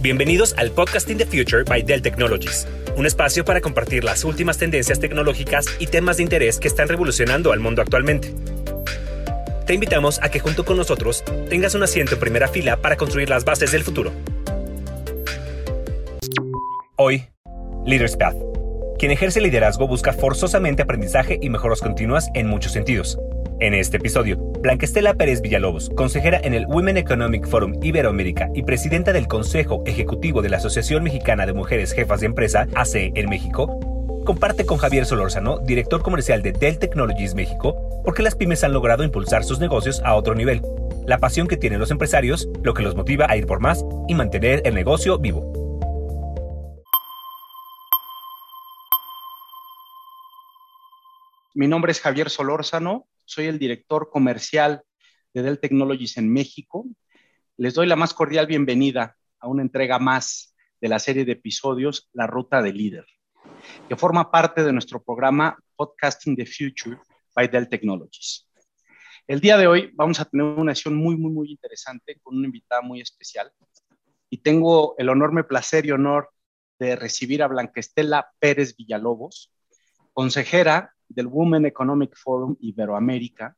Bienvenidos al Podcasting the Future by Dell Technologies, un espacio para compartir las últimas tendencias tecnológicas y temas de interés que están revolucionando al mundo actualmente. Te invitamos a que junto con nosotros tengas un asiento en primera fila para construir las bases del futuro. Hoy, Leaders Path. Quien ejerce liderazgo busca forzosamente aprendizaje y mejoras continuas en muchos sentidos. En este episodio, Blanca Estela Pérez Villalobos, consejera en el Women Economic Forum Iberoamérica y presidenta del Consejo Ejecutivo de la Asociación Mexicana de Mujeres Jefas de Empresa, ACE en México, comparte con Javier Solórzano, director comercial de Dell Technologies México, por qué las pymes han logrado impulsar sus negocios a otro nivel, la pasión que tienen los empresarios, lo que los motiva a ir por más y mantener el negocio vivo. Mi nombre es Javier Solórzano, soy el director comercial de Dell Technologies en México. Les doy la más cordial bienvenida a una entrega más de la serie de episodios La Ruta del Líder, que forma parte de nuestro programa Podcasting the Future by Dell Technologies. El día de hoy vamos a tener una sesión muy, muy, muy interesante con una invitada muy especial y tengo el enorme placer y honor de recibir a Blanca Estela Pérez Villalobos, consejera del Women Economic Forum Iberoamérica,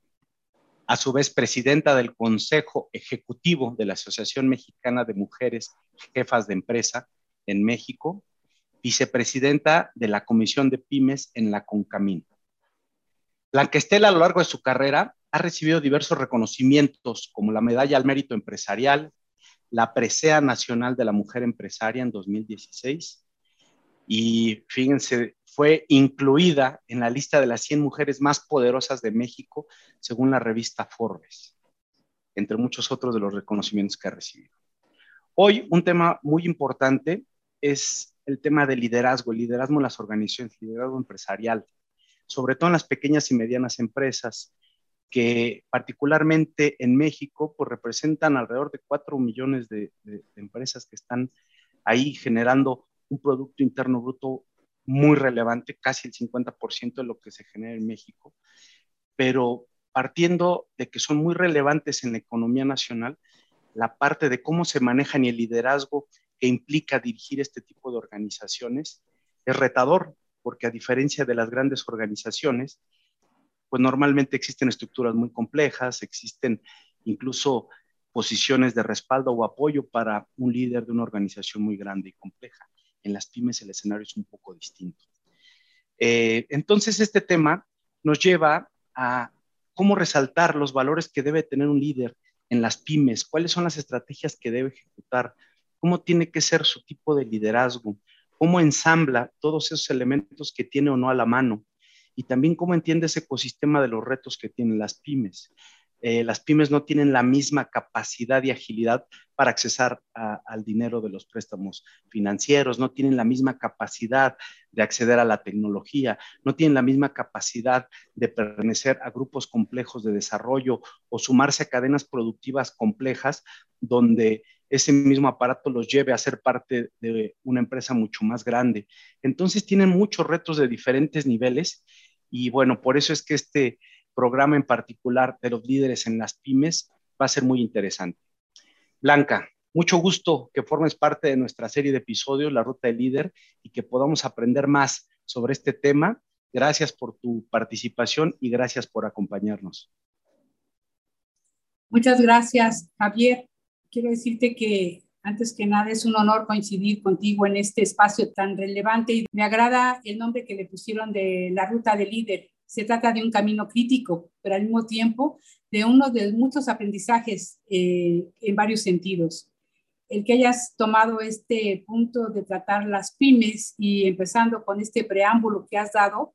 a su vez presidenta del Consejo Ejecutivo de la Asociación Mexicana de Mujeres Jefas de Empresa en México, vicepresidenta de la Comisión de Pymes en la CONCAMIN. Blanca Estela a lo largo de su carrera ha recibido diversos reconocimientos como la Medalla al Mérito Empresarial, la Presea Nacional de la Mujer Empresaria en 2016 y fíjense, fue incluida en la lista de las 100 mujeres más poderosas de México, según la revista Forbes, entre muchos otros de los reconocimientos que ha recibido. Hoy un tema muy importante es el tema del liderazgo, el liderazgo en las organizaciones, el liderazgo empresarial, sobre todo en las pequeñas y medianas empresas, que particularmente en México pues, representan alrededor de 4 millones de, de empresas que están ahí generando un Producto Interno Bruto muy relevante, casi el 50% de lo que se genera en México, pero partiendo de que son muy relevantes en la economía nacional, la parte de cómo se manejan y el liderazgo que implica dirigir este tipo de organizaciones es retador, porque a diferencia de las grandes organizaciones, pues normalmente existen estructuras muy complejas, existen incluso posiciones de respaldo o apoyo para un líder de una organización muy grande y compleja en las pymes el escenario es un poco distinto. Eh, entonces, este tema nos lleva a cómo resaltar los valores que debe tener un líder en las pymes, cuáles son las estrategias que debe ejecutar, cómo tiene que ser su tipo de liderazgo, cómo ensambla todos esos elementos que tiene o no a la mano y también cómo entiende ese ecosistema de los retos que tienen las pymes. Eh, las pymes no tienen la misma capacidad y agilidad para accesar al dinero de los préstamos financieros, no tienen la misma capacidad de acceder a la tecnología, no tienen la misma capacidad de pertenecer a grupos complejos de desarrollo o sumarse a cadenas productivas complejas donde ese mismo aparato los lleve a ser parte de una empresa mucho más grande. Entonces tienen muchos retos de diferentes niveles y bueno, por eso es que este programa en particular de los líderes en las pymes va a ser muy interesante. Blanca, mucho gusto que formes parte de nuestra serie de episodios, La Ruta del Líder, y que podamos aprender más sobre este tema. Gracias por tu participación y gracias por acompañarnos. Muchas gracias, Javier. Quiero decirte que antes que nada es un honor coincidir contigo en este espacio tan relevante y me agrada el nombre que le pusieron de la ruta del líder. Se trata de un camino crítico, pero al mismo tiempo de uno de muchos aprendizajes eh, en varios sentidos. El que hayas tomado este punto de tratar las pymes y empezando con este preámbulo que has dado,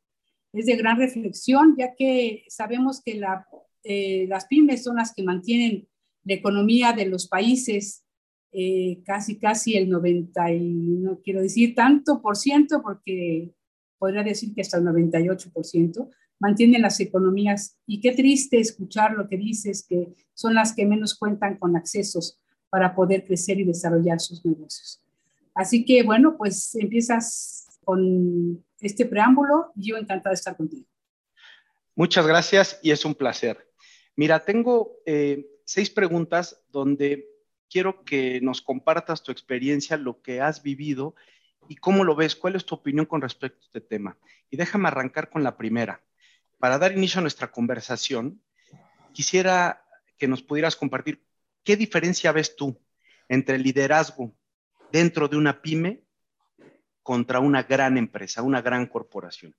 es de gran reflexión, ya que sabemos que la, eh, las pymes son las que mantienen la economía de los países, eh, casi, casi el 90, y no quiero decir tanto por ciento, porque podría decir que hasta el 98%, mantienen las economías. Y qué triste escuchar lo que dices, que son las que menos cuentan con accesos para poder crecer y desarrollar sus negocios. Así que bueno, pues empiezas con este preámbulo y yo encantada de estar contigo. Muchas gracias y es un placer. Mira, tengo eh, seis preguntas donde quiero que nos compartas tu experiencia, lo que has vivido y cómo lo ves, cuál es tu opinión con respecto a este tema. Y déjame arrancar con la primera. Para dar inicio a nuestra conversación, quisiera que nos pudieras compartir qué diferencia ves tú entre el liderazgo dentro de una pyme contra una gran empresa, una gran corporación.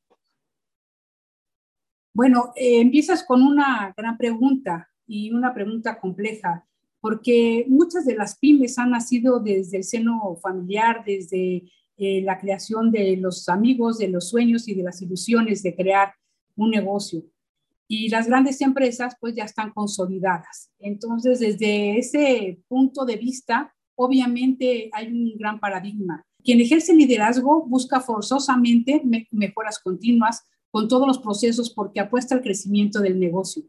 Bueno, eh, empiezas con una gran pregunta y una pregunta compleja, porque muchas de las pymes han nacido desde el seno familiar, desde eh, la creación de los amigos, de los sueños y de las ilusiones de crear un negocio. Y las grandes empresas pues ya están consolidadas. Entonces, desde ese punto de vista, obviamente hay un gran paradigma. Quien ejerce liderazgo busca forzosamente mejoras continuas con todos los procesos porque apuesta al crecimiento del negocio.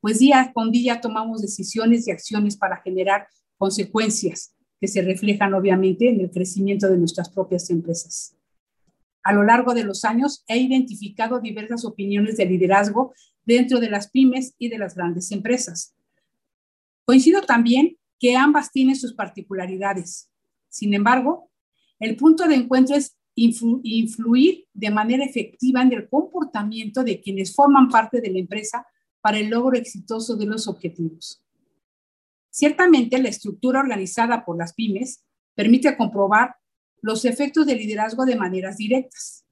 Pues día con día tomamos decisiones y acciones para generar consecuencias que se reflejan obviamente en el crecimiento de nuestras propias empresas. A lo largo de los años he identificado diversas opiniones de liderazgo dentro de las pymes y de las grandes empresas. Coincido también que ambas tienen sus particularidades. Sin embargo, el punto de encuentro es influir de manera efectiva en el comportamiento de quienes forman parte de la empresa para el logro exitoso de los objetivos. Ciertamente, la estructura organizada por las pymes permite comprobar los efectos del liderazgo de maneras directas.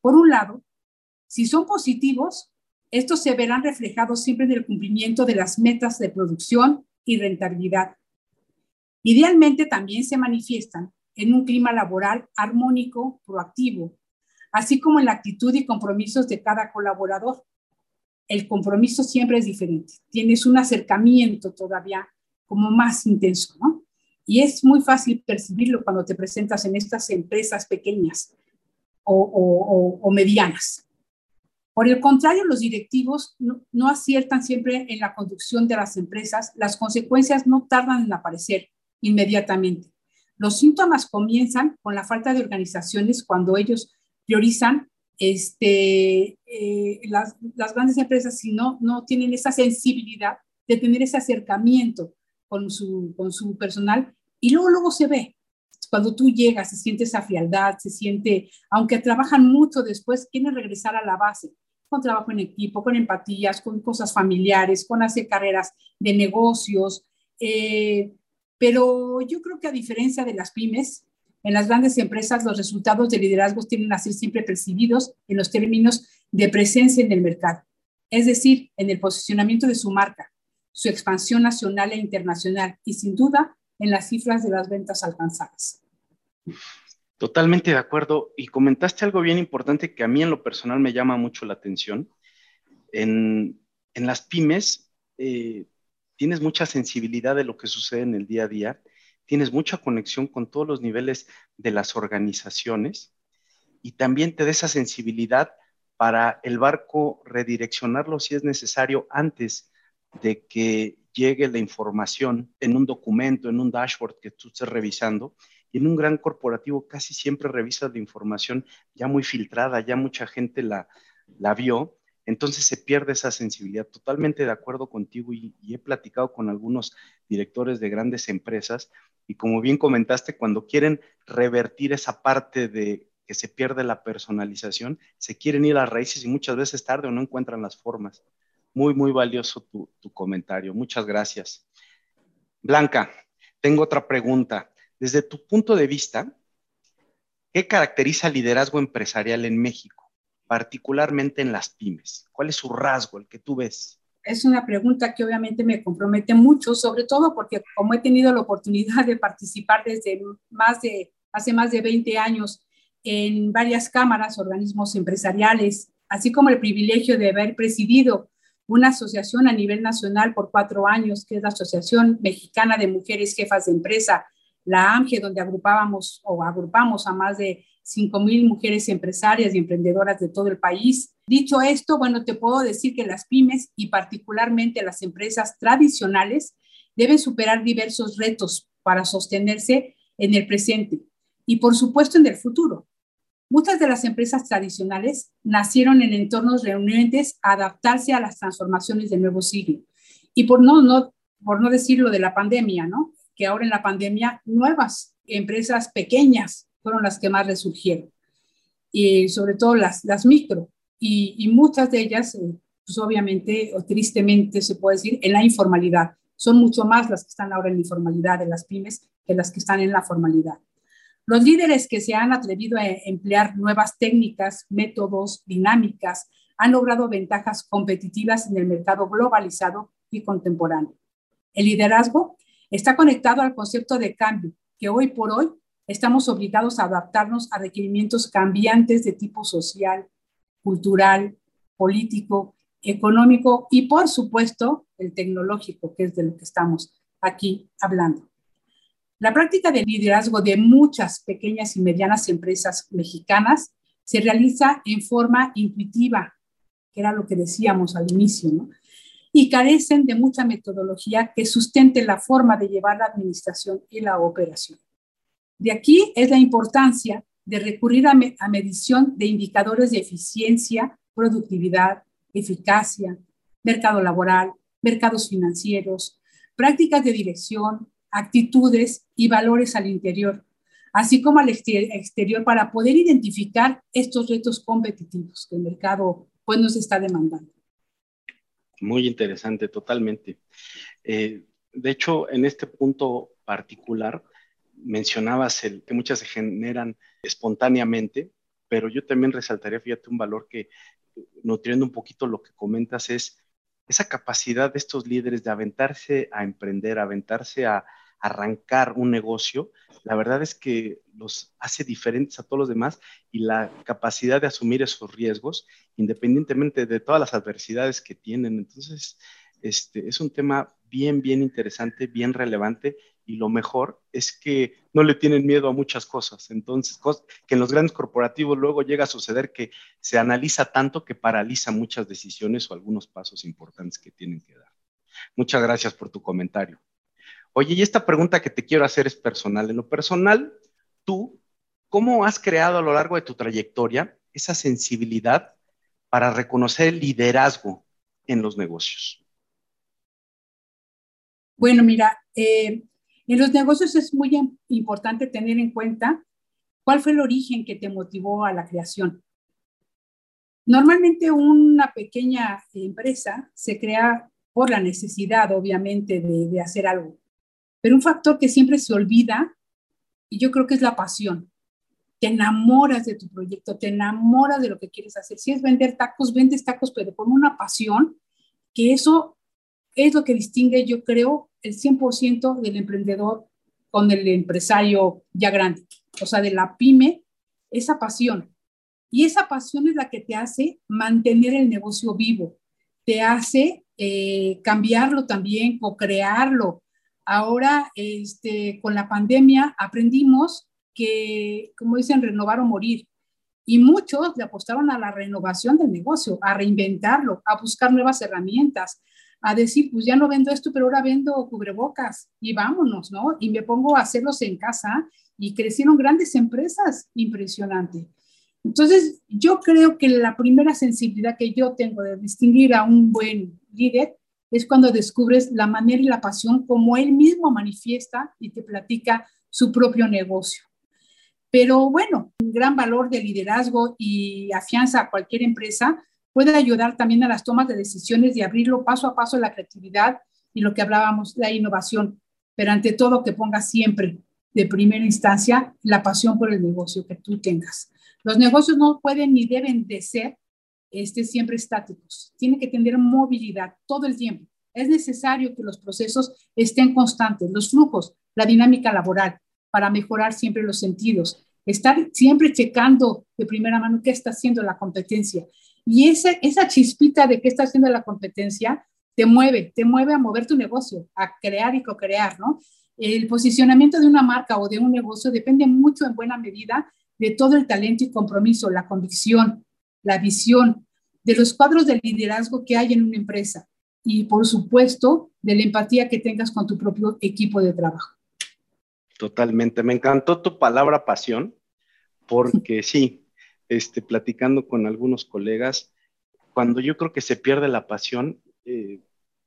Por un lado, si son positivos, estos se verán reflejados siempre en el cumplimiento de las metas de producción y rentabilidad. Idealmente también se manifiestan en un clima laboral armónico, proactivo, así como en la actitud y compromisos de cada colaborador. El compromiso siempre es diferente. Tienes un acercamiento todavía como más intenso, ¿no? Y es muy fácil percibirlo cuando te presentas en estas empresas pequeñas o, medianas. Por el contrario, los directivos no, no, aciertan siempre en la conducción de las empresas, las consecuencias no tardan en aparecer inmediatamente. Los síntomas comienzan con la falta de organizaciones cuando ellos priorizan este, eh, las, las, grandes empresas, si no, no tienen esa sensibilidad de tener ese acercamiento con su, con su personal y luego, luego se ve. Cuando tú llegas, se siente esa frialdad, se siente, aunque trabajan mucho después, quieren regresar a la base, con trabajo en equipo, con empatías, con cosas familiares, con hacer carreras de negocios. Eh, pero yo creo que a diferencia de las pymes, en las grandes empresas los resultados de liderazgo tienen a ser siempre percibidos en los términos de presencia en el mercado, es decir, en el posicionamiento de su marca, su expansión nacional e internacional y sin duda en las cifras de las ventas alcanzadas. Totalmente de acuerdo. Y comentaste algo bien importante que a mí en lo personal me llama mucho la atención. En, en las pymes eh, tienes mucha sensibilidad de lo que sucede en el día a día, tienes mucha conexión con todos los niveles de las organizaciones y también te da esa sensibilidad para el barco redireccionarlo si es necesario antes de que llegue la información en un documento, en un dashboard que tú estés revisando. Y en un gran corporativo casi siempre revisas la información ya muy filtrada, ya mucha gente la, la vio, entonces se pierde esa sensibilidad. Totalmente de acuerdo contigo y, he platicado con algunos directores de grandes empresas y como bien comentaste, cuando quieren revertir esa parte de que se pierde la personalización, se quieren ir a raíces y muchas veces tarde o no encuentran las formas. Muy, muy valioso tu, comentario. Muchas gracias. Blanca, tengo otra pregunta. Desde tu punto de vista, ¿qué caracteriza el liderazgo empresarial en México, particularmente en las pymes? ¿Cuál es su rasgo, el que tú ves? Es una pregunta que obviamente me compromete mucho, sobre todo porque como he tenido la oportunidad de participar desde más de, hace más de 20 años en varias cámaras, organismos empresariales, así como el privilegio de haber presidido una asociación a nivel nacional por cuatro años, que es la Asociación Mexicana de Mujeres Jefas de Empresa, la AMGE, donde agrupábamos o agrupamos a más de 5 mil mujeres empresarias y emprendedoras de todo el país. Dicho esto, bueno, te puedo decir que las pymes y particularmente las empresas tradicionales deben superar diversos retos para sostenerse en el presente y, por supuesto, en el futuro. Muchas de las empresas tradicionales nacieron en entornos reunientes a adaptarse a las transformaciones del nuevo siglo. Y por no, no, por no decirlo de la pandemia, ¿no? Que ahora en la pandemia nuevas empresas pequeñas fueron las que más resurgieron. Y sobre todo las, las micro. Y, y muchas de ellas, eh, pues obviamente o tristemente se puede decir, en la informalidad. Son mucho más las que están ahora en la informalidad de las pymes que las que están en la formalidad. Los líderes que se han atrevido a emplear nuevas técnicas, métodos, dinámicas, han logrado ventajas competitivas en el mercado globalizado y contemporáneo. El liderazgo está conectado al concepto de cambio, que hoy por hoy estamos obligados a adaptarnos a requerimientos cambiantes de tipo social, cultural, político, económico y, por supuesto, el tecnológico, que es de lo que estamos aquí hablando. La práctica de liderazgo de muchas pequeñas y medianas empresas mexicanas se realiza en forma intuitiva, que era lo que decíamos al inicio, y carecen de mucha metodología que sustente la forma de llevar la administración y la operación. De aquí es la importancia de recurrir a medición de indicadores de eficiencia, productividad, eficacia, mercado laboral, mercados financieros, prácticas de dirección, actitudes y valores al interior, así como al exterior para poder identificar estos retos competitivos que el mercado pues, nos está demandando. Muy interesante, totalmente. Eh, de hecho, en este punto particular, mencionabas el, que muchas se generan espontáneamente, pero yo también resaltaría, fíjate, un valor que, nutriendo un poquito lo que comentas, es esa capacidad de estos líderes de aventarse a emprender, aventarse a, arrancar un negocio, la verdad es que los hace diferentes a todos los demás y la capacidad de asumir esos riesgos, independientemente de todas las adversidades que tienen. Entonces, este, es un tema bien, bien interesante, bien relevante y lo mejor es que no le tienen miedo a muchas cosas. Entonces, que en los grandes corporativos luego llega a suceder que se analiza tanto que paraliza muchas decisiones o algunos pasos importantes que tienen que dar. Muchas gracias por tu comentario. Oye, y esta pregunta que te quiero hacer es personal. En lo personal, tú, ¿cómo has creado a lo largo de tu trayectoria esa sensibilidad para reconocer el liderazgo en los negocios? Bueno, mira, eh, en los negocios es muy importante tener en cuenta cuál fue el origen que te motivó a la creación. Normalmente una pequeña empresa se crea por la necesidad, obviamente, de hacer algo. Pero un factor que siempre se olvida, y yo creo que es la pasión. Te enamoras de tu proyecto, te enamoras de lo que quieres hacer. Si es vender tacos, vendes tacos, pero con una pasión, que eso es lo que distingue, yo creo, el 100% del emprendedor con el empresario ya grande. O sea, de la pyme, esa pasión. Y esa pasión es la que te hace mantener el negocio vivo, te hace eh, cambiarlo también, o crearlo, Ahora, este, con la pandemia, aprendimos que, como dicen, renovar o morir. Y muchos le apostaron a la renovación del negocio, a reinventarlo, a buscar nuevas herramientas, a decir, pues ya no vendo esto, pero ahora vendo cubrebocas y vámonos, ¿no? Y me pongo a hacerlos en casa y crecieron grandes empresas, impresionante. Entonces, yo creo que la primera sensibilidad que yo tengo de distinguir a un buen líder es cuando descubres la manera y la pasión como él mismo manifiesta y te platica su propio negocio. Pero bueno, un gran valor de liderazgo y afianza a cualquier empresa puede ayudar también a las tomas de decisiones y abrirlo paso a paso la creatividad y lo que hablábamos, la innovación, pero ante todo que ponga siempre de primera instancia la pasión por el negocio que tú tengas. Los negocios no pueden ni deben de ser este, siempre estáticos. Tiene que tener movilidad todo el tiempo. Es necesario que los procesos estén constantes, los flujos, la dinámica laboral, para mejorar siempre los sentidos. Estar siempre checando de primera mano qué está haciendo la competencia. Y ese, esa chispita de qué está haciendo la competencia te mueve, te mueve a mover tu negocio, a crear y co-crear, ¿no? El posicionamiento de una marca o de un negocio depende mucho en buena medida de todo el talento y compromiso, la convicción, la visión, de los cuadros de liderazgo que hay en una empresa y, por supuesto, de la empatía que tengas con tu propio equipo de trabajo. Totalmente. Me encantó tu palabra pasión, porque sí, este, platicando con algunos colegas, cuando yo creo que se pierde la pasión, eh,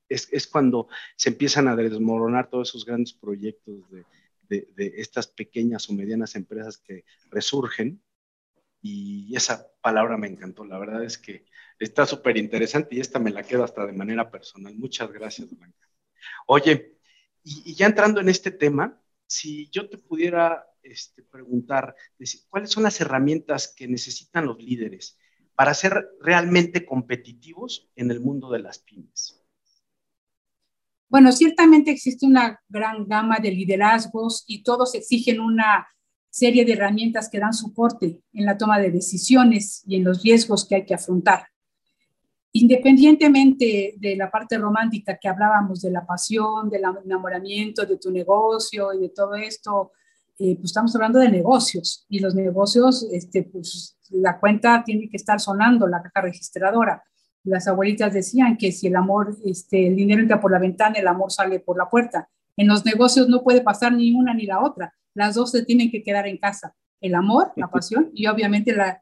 es, es, cuando se empiezan a desmoronar todos esos grandes proyectos de, de, de, estas pequeñas o medianas empresas que resurgen. Y esa palabra me encantó. La verdad es que está súper interesante y esta me la quedo hasta de manera personal. Muchas gracias, Blanca. Oye, y, ya entrando en este tema, si yo te pudiera este, preguntar, ¿cuáles son las herramientas que necesitan los líderes para ser realmente competitivos en el mundo de las pymes? Bueno, ciertamente existe una gran gama de liderazgos y todos exigen una serie de herramientas que dan soporte en la toma de decisiones y en los riesgos que hay que afrontar. Independientemente de la parte romántica que hablábamos, de la pasión, del enamoramiento de tu negocio y de todo esto, eh, pues estamos hablando de negocios y los negocios, este, pues la cuenta tiene que estar sonando, la caja registradora. Las abuelitas decían que si el amor, este, el dinero entra por la ventana, el amor sale por la puerta. En los negocios no puede pasar ni una ni la otra. Las dos se tienen que quedar en casa. El amor, la pasión y obviamente la,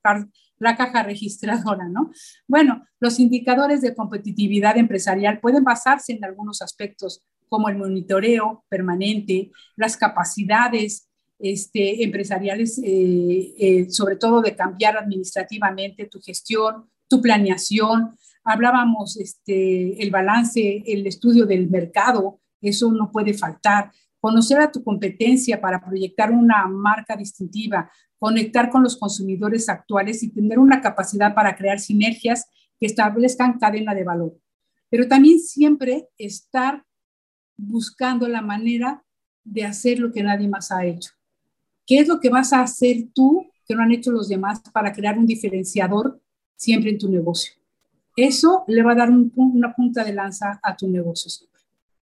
la caja registradora, ¿no? Bueno, los indicadores de competitividad empresarial pueden basarse en algunos aspectos como el monitoreo permanente, las capacidades este, empresariales, eh, eh, sobre todo de cambiar administrativamente tu gestión, tu planeación. Hablábamos este, el balance, el estudio del mercado, eso no puede faltar. Conocer a tu competencia para proyectar una marca distintiva, conectar con los consumidores actuales y tener una capacidad para crear sinergias que establezcan cadena de valor. Pero también siempre estar buscando la manera de hacer lo que nadie más ha hecho. ¿Qué es lo que vas a hacer tú que no han hecho los demás para crear un diferenciador siempre en tu negocio? Eso le va a dar una punta de lanza a tu negocio.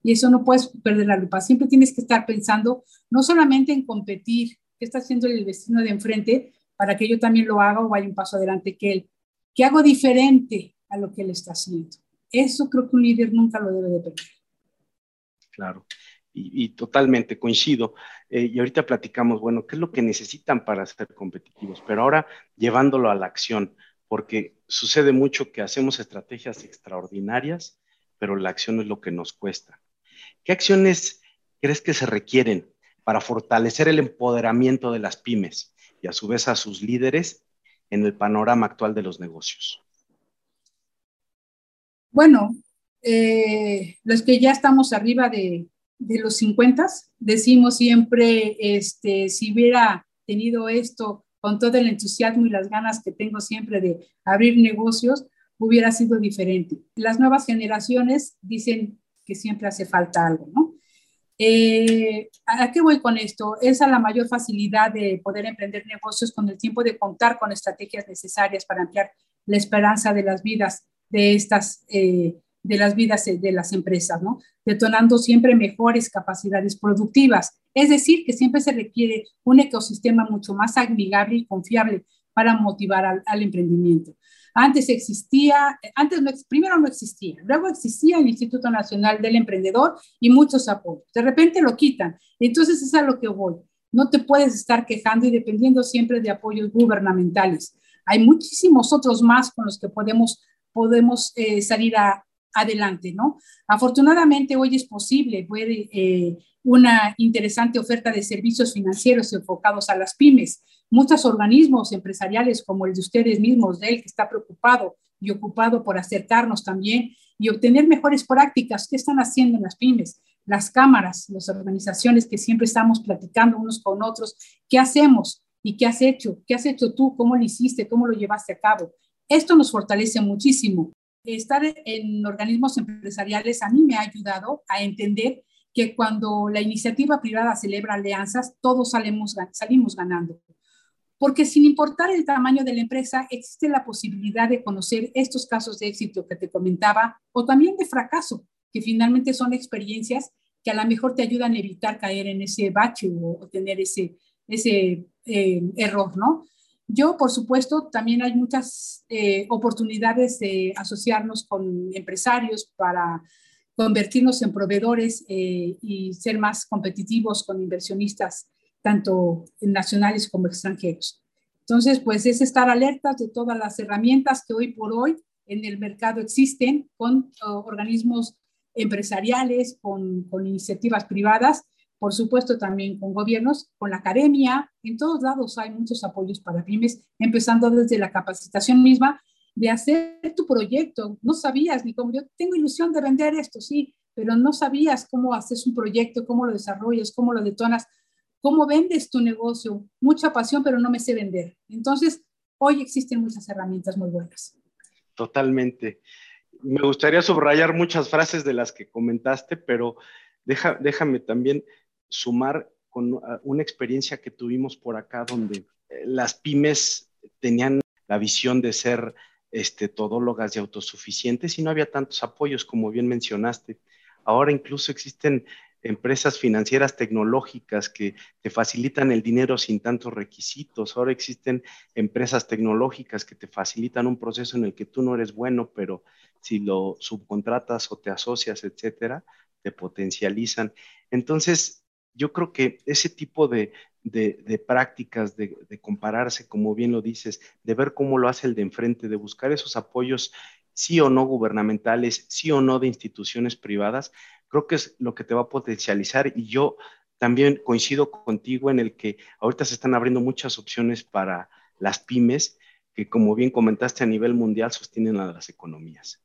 Y eso no puedes perder la lupa. Siempre tienes que estar pensando no solamente en competir, qué está haciendo el vecino de enfrente para que yo también lo haga o vaya un paso adelante que él. ¿Qué hago diferente a lo que él está haciendo? Eso creo que un líder nunca lo debe de perder. Claro y, totalmente coincido. Eh, y ahorita platicamos, bueno, ¿qué es lo que necesitan para ser competitivos? Pero ahora llevándolo a la acción, porque sucede mucho que hacemos estrategias extraordinarias, pero la acción es lo que nos cuesta. ¿Qué acciones crees que se requieren para fortalecer el empoderamiento de las pymes y a su vez a sus líderes en el panorama actual de los negocios? Bueno, eh, los que ya estamos arriba de de los 50, decimos siempre, este, si hubiera tenido esto con todo el entusiasmo y las ganas que tengo siempre de abrir negocios, hubiera sido diferente. Las nuevas generaciones dicen que siempre hace falta algo, ¿no? Eh, ¿A qué voy con esto? Es a la mayor facilidad de poder emprender negocios con el tiempo de contar con estrategias necesarias para ampliar la esperanza de las vidas de estas eh, de las vidas de las empresas, ¿no? Detonando siempre mejores capacidades productivas. Es decir, que siempre se requiere un ecosistema mucho más amigable y confiable para motivar al, emprendimiento. Antes existía, antes no, primero no existía, luego existía el Instituto Nacional del Emprendedor y muchos apoyos. De repente lo quitan. Entonces es a lo que voy. No te puedes estar quejando y dependiendo siempre de apoyos gubernamentales. Hay muchísimos otros más con los que podemos, podemos eh, salir a, adelante, ¿no? Afortunadamente hoy es posible, puede eh, una interesante oferta de servicios financieros enfocados a las pymes. Muchos organismos empresariales como el de ustedes mismos, de él que está preocupado y ocupado por acercarnos también y obtener mejores prácticas. ¿Qué están haciendo en las pymes? Las cámaras, las organizaciones que siempre estamos platicando unos con otros. ¿Qué hacemos? ¿Y qué has hecho? ¿Qué has hecho tú? ¿Cómo lo hiciste? ¿Cómo lo llevaste a cabo? Esto nos fortalece muchísimo estar en organismos empresariales a mí me ha ayudado a entender que cuando la iniciativa privada celebra alianzas, todos salimos, ganando. porque sin importar el tamaño de la empresa, existe la posibilidad de conocer estos casos de éxito que te comentaba o también de fracaso, que finalmente son experiencias que a lo mejor te ayudan a evitar caer en ese bache o, tener ese, ese eh, error, ¿no? Yo, por supuesto, también hay muchas eh, oportunidades de asociarnos con empresarios para convertirnos en proveedores eh, y ser más competitivos con inversionistas, tanto nacionales como extranjeros. Entonces, pues es estar alertas de todas las herramientas que hoy por hoy en el mercado existen con organismos empresariales, con, con iniciativas privadas por supuesto también con gobiernos, con la academia, en todos lados hay muchos apoyos para pymes, empezando desde la capacitación misma de hacer tu proyecto. No sabías ni cómo, yo tengo ilusión de vender esto, sí, pero no sabías cómo haces un proyecto, cómo lo desarrollas, cómo lo detonas, cómo vendes tu negocio. Mucha pasión, pero no me sé vender. Entonces, hoy existen muchas herramientas muy buenas. Totalmente. Me gustaría subrayar muchas frases de las que comentaste, pero déjame también sumar con ah, una experiencia que tuvimos por acá donde eh, las pymes tenían la visión de ser este, todólogas y autosuficientes y no había tantos apoyos como bien mencionaste. Ahora incluso existen empresas financieras tecnológicas que te facilitan el dinero sin tantos requisitos. Ahora existen empresas tecnológicas que te facilitan un proceso en el que tú no eres bueno, pero si lo subcontratas o te asocias, etcétera, te potencializan. Entonces, yo creo que ese tipo de, prácticas, de, compararse, como bien lo dices, de ver cómo lo hace el de enfrente, de buscar esos apoyos, sí o no gubernamentales, sí o no de instituciones privadas, creo que es lo que te va a potencializar. Y yo también coincido contigo en el que ahorita se están abriendo muchas opciones para las pymes, que como bien comentaste a nivel mundial sostienen a las economías.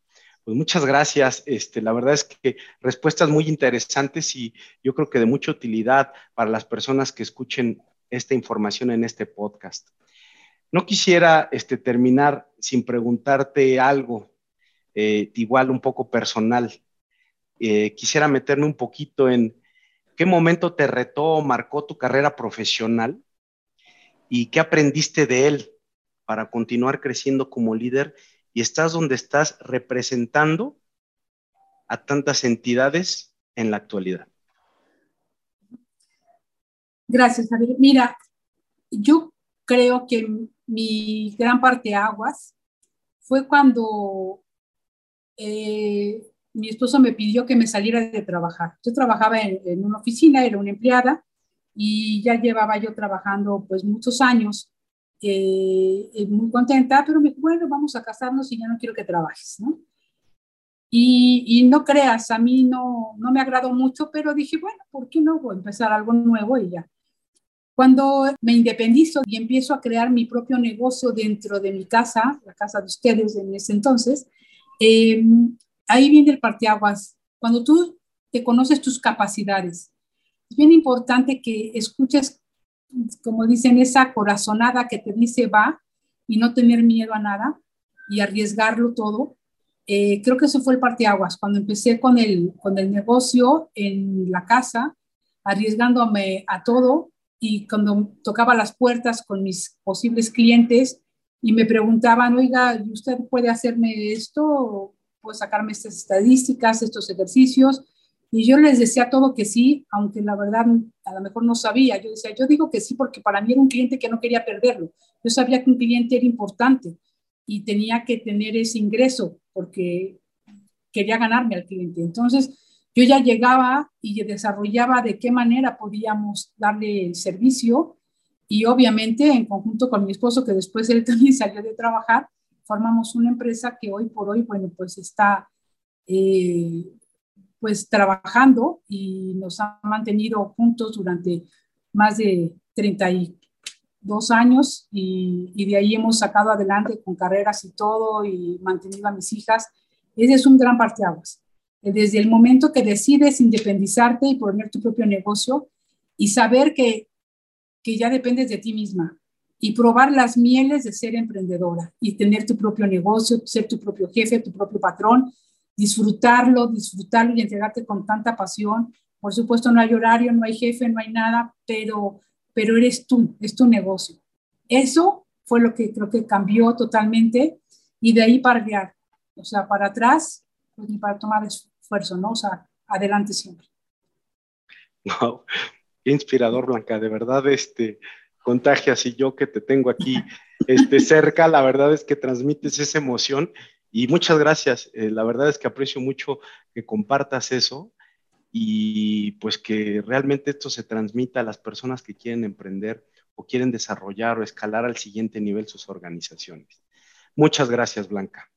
Pues muchas gracias. Este, la verdad es que respuestas muy interesantes y yo creo que de mucha utilidad para las personas que escuchen esta información en este podcast. No quisiera este, terminar sin preguntarte algo, eh, igual un poco personal. Eh, quisiera meterme un poquito en qué momento te retó o marcó tu carrera profesional y qué aprendiste de él para continuar creciendo como líder y estás donde estás representando a tantas entidades en la actualidad. Gracias, Javier. Mira, yo creo que mi gran parte aguas fue cuando eh, mi esposo me pidió que me saliera de trabajar. Yo trabajaba en, en, una oficina, era una empleada y ya llevaba yo trabajando pues muchos años eh, muy contenta, pero me dijo, bueno, vamos a casarnos y ya no quiero que trabajes, ¿no? Y, y, no creas, a mí no, no me agradó mucho, pero dije, bueno, ¿por qué no? Voy a empezar algo nuevo y ya. Cuando me independizo y empiezo a crear mi propio negocio dentro de mi casa, la casa de ustedes en ese entonces, eh, ahí viene el parteaguas. Cuando tú te conoces tus capacidades, es bien importante que escuches como dicen, esa corazonada que te dice va y no tener miedo a nada y arriesgarlo todo. Eh, creo que eso fue el parteaguas, cuando empecé con el, con el negocio en la casa, arriesgándome a todo y cuando tocaba las puertas con mis posibles clientes y me preguntaban, oiga, ¿usted puede hacerme esto? ¿Puede sacarme estas estadísticas, estos ejercicios? Y yo les decía todo que sí, aunque la verdad a lo mejor no sabía. Yo decía, yo digo que sí porque para mí era un cliente que no quería perderlo. Yo sabía que un cliente era importante y tenía que tener ese ingreso porque quería ganarme al cliente. Entonces, yo ya llegaba y desarrollaba de qué manera podíamos darle el servicio y obviamente en conjunto con mi esposo, que después él también salió de trabajar, formamos una empresa que hoy por hoy, bueno, pues está eh, pues trabajando y nos ha mantenido juntos durante más de 32 años y, y, de ahí hemos sacado adelante con carreras y todo y mantenido a mis hijas. Ese es un gran parteaguas. Desde el momento que decides independizarte y poner tu propio negocio y saber que, que ya dependes de ti misma y probar las mieles de ser emprendedora y tener tu propio negocio, ser tu propio jefe, tu propio patrón disfrutarlo, disfrutarlo y entregarte con tanta pasión. Por supuesto, no hay horario, no hay jefe, no hay nada, pero, pero eres tú, es tu negocio. Eso fue lo que creo que cambió totalmente y de ahí para allá, o sea, para atrás, pues ni para tomar esfuerzo, ¿no? O sea, adelante siempre. Wow, inspirador, Blanca, de verdad, este, contagias y yo que te tengo aquí este, cerca, la verdad es que transmites esa emoción y muchas gracias, eh, la verdad es que aprecio mucho que compartas eso y pues que realmente esto se transmita a las personas que quieren emprender o quieren desarrollar o escalar al siguiente nivel sus organizaciones. Muchas gracias, Blanca.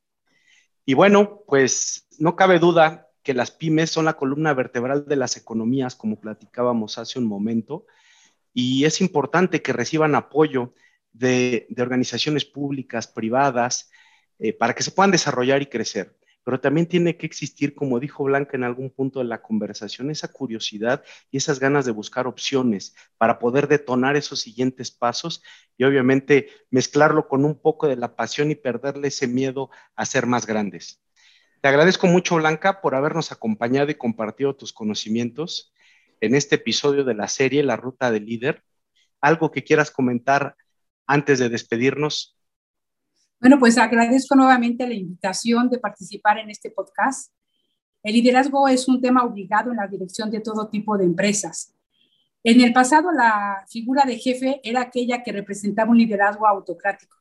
Y bueno, pues no cabe duda que las pymes son la columna vertebral de las economías, como platicábamos hace un momento, y es importante que reciban apoyo de, organizaciones públicas, privadas, eh, para que se puedan desarrollar y crecer. Pero también tiene que existir, como dijo Blanca en algún punto de la conversación, esa curiosidad y esas ganas de buscar opciones para poder detonar esos siguientes pasos y obviamente mezclarlo con un poco de la pasión y perderle ese miedo a ser más grandes. Te agradezco mucho, Blanca, por habernos acompañado y compartido tus conocimientos en este episodio de la serie La Ruta del Líder. ¿Algo que quieras comentar antes de despedirnos? Bueno, pues agradezco nuevamente la invitación de participar en este podcast. El liderazgo es un tema obligado en la dirección de todo tipo de empresas. En el pasado, la figura de jefe era aquella que representaba un liderazgo autocrático.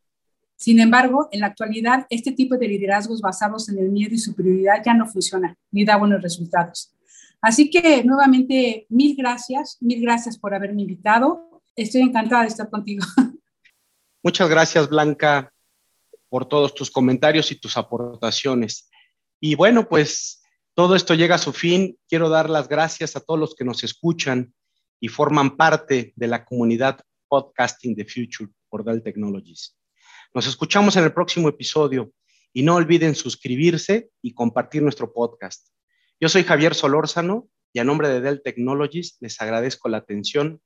Sin embargo, en la actualidad, este tipo de liderazgos basados en el miedo y superioridad ya no funciona ni da buenos resultados. Así que nuevamente, mil gracias, mil gracias por haberme invitado. Estoy encantada de estar contigo. Muchas gracias, Blanca, por todos tus comentarios y tus aportaciones. Y bueno, pues todo esto llega a su fin. Quiero dar las gracias a todos los que nos escuchan y forman parte de la comunidad Podcasting the Future por Dell Technologies. Nos escuchamos en el próximo episodio y no olviden suscribirse y compartir nuestro podcast. Yo soy Javier Solórzano y a nombre de Dell Technologies les agradezco la atención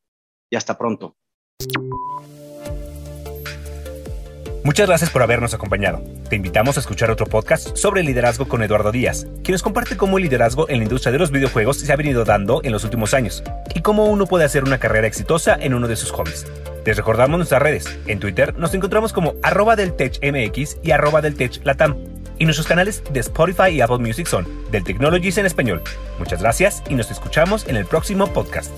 y hasta pronto. Muchas gracias por habernos acompañado. Te invitamos a escuchar otro podcast sobre liderazgo con Eduardo Díaz, quien nos comparte cómo el liderazgo en la industria de los videojuegos se ha venido dando en los últimos años y cómo uno puede hacer una carrera exitosa en uno de sus hobbies. Les recordamos nuestras redes. En Twitter nos encontramos como arroba del y arroba del. Y nuestros canales de Spotify y Apple Music son del Technologies en español. Muchas gracias y nos escuchamos en el próximo podcast.